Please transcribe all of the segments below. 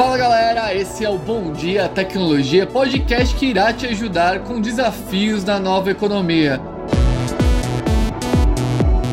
Fala galera, esse é o Bom Dia Tecnologia, podcast que irá te ajudar com desafios da nova economia.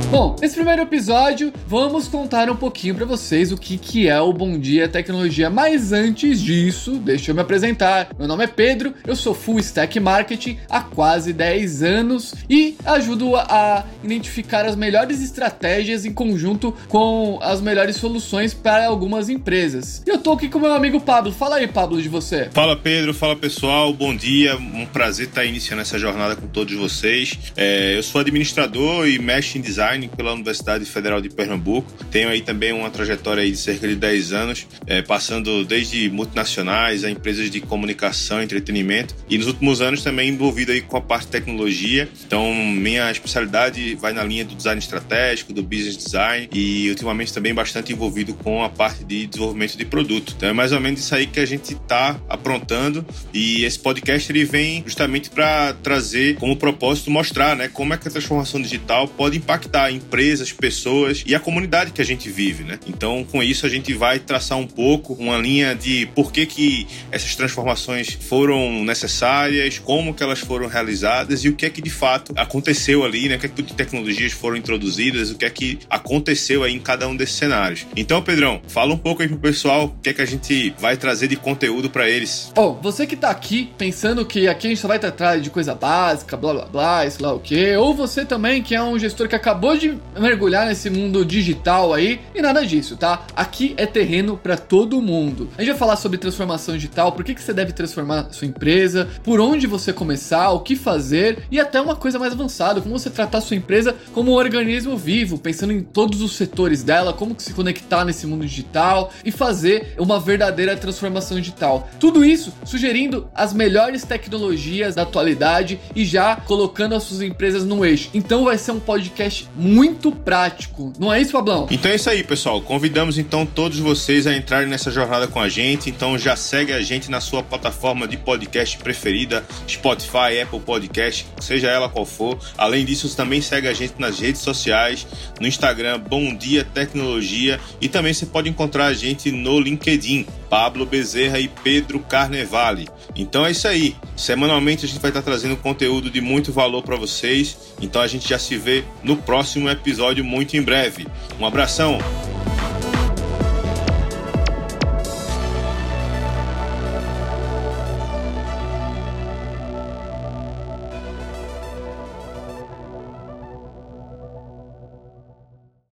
Bom, nesse primeiro episódio, vamos contar um pouquinho para vocês o que, que é o Bom Dia Tecnologia. Mas antes disso, deixa eu me apresentar. Meu nome é Pedro, eu sou Full Stack Marketing há quase 10 anos e ajudo a identificar as melhores estratégias em conjunto com as melhores soluções para algumas empresas. E eu tô aqui com meu amigo Pablo. Fala aí, Pablo, de você. Fala, Pedro. Fala, pessoal. Bom dia. Um prazer estar iniciando essa jornada com todos vocês. É, eu sou administrador e mestre em design Pela Universidade Federal de Pernambuco. Tenho aí também uma trajetória aí de cerca de 10 anos, é, passando desde multinacionais a empresas de comunicação entretenimento. E nos últimos anos também envolvido aí com a parte de tecnologia. Então, minha especialidade vai na linha do design estratégico, do business design e ultimamente também bastante envolvido com a parte de desenvolvimento de produto. Então, é mais ou menos isso aí que a gente está aprontando e esse podcast ele vem justamente para trazer como propósito mostrar, né, como é que a transformação digital pode impactar empresas, pessoas e a comunidade que a gente vive, né? Então, com isso a gente vai traçar um pouco uma linha de por que que essas transformações foram necessárias, como que elas foram realizadas e o que é que de fato aconteceu ali, né? O que é que de tecnologias foram introduzidas, o que é que aconteceu aí em cada um desses cenários. Então, Pedrão, fala um pouco aí pro pessoal o que é que a gente vai trazer de conteúdo para eles. Bom, você que tá aqui pensando que aqui a gente só vai tratar de coisa básica, blá blá blá, sei lá o que, ou você também que é um gestor que acabou de mergulhar nesse mundo digital aí e nada disso, tá? Aqui é terreno para todo mundo. A gente vai falar sobre transformação digital, por que, que você deve transformar sua empresa, por onde você começar, o que fazer e até uma coisa mais avançada, como você tratar sua empresa como um organismo vivo, pensando em todos os setores dela, como se conectar nesse mundo digital e fazer uma verdadeira transformação digital. Tudo isso sugerindo as melhores tecnologias da atualidade e já colocando as suas empresas no eixo. Então vai ser um podcast muito prático. Não é isso, Fablão? Então é isso aí, pessoal. Convidamos então todos vocês a entrarem nessa jornada com a gente. Então já segue a gente na sua plataforma de podcast preferida, Spotify, Apple Podcast, seja ela qual for. Além disso, também segue a gente nas redes sociais, no Instagram Bom Dia Tecnologia e também você pode encontrar a gente no LinkedIn, Pablo Bezerra e Pedro Carnevale. Então é isso aí. Semanalmente a gente vai estar trazendo conteúdo de muito valor para vocês. Então a gente já se vê no próximo episódio muito em breve. Um abração.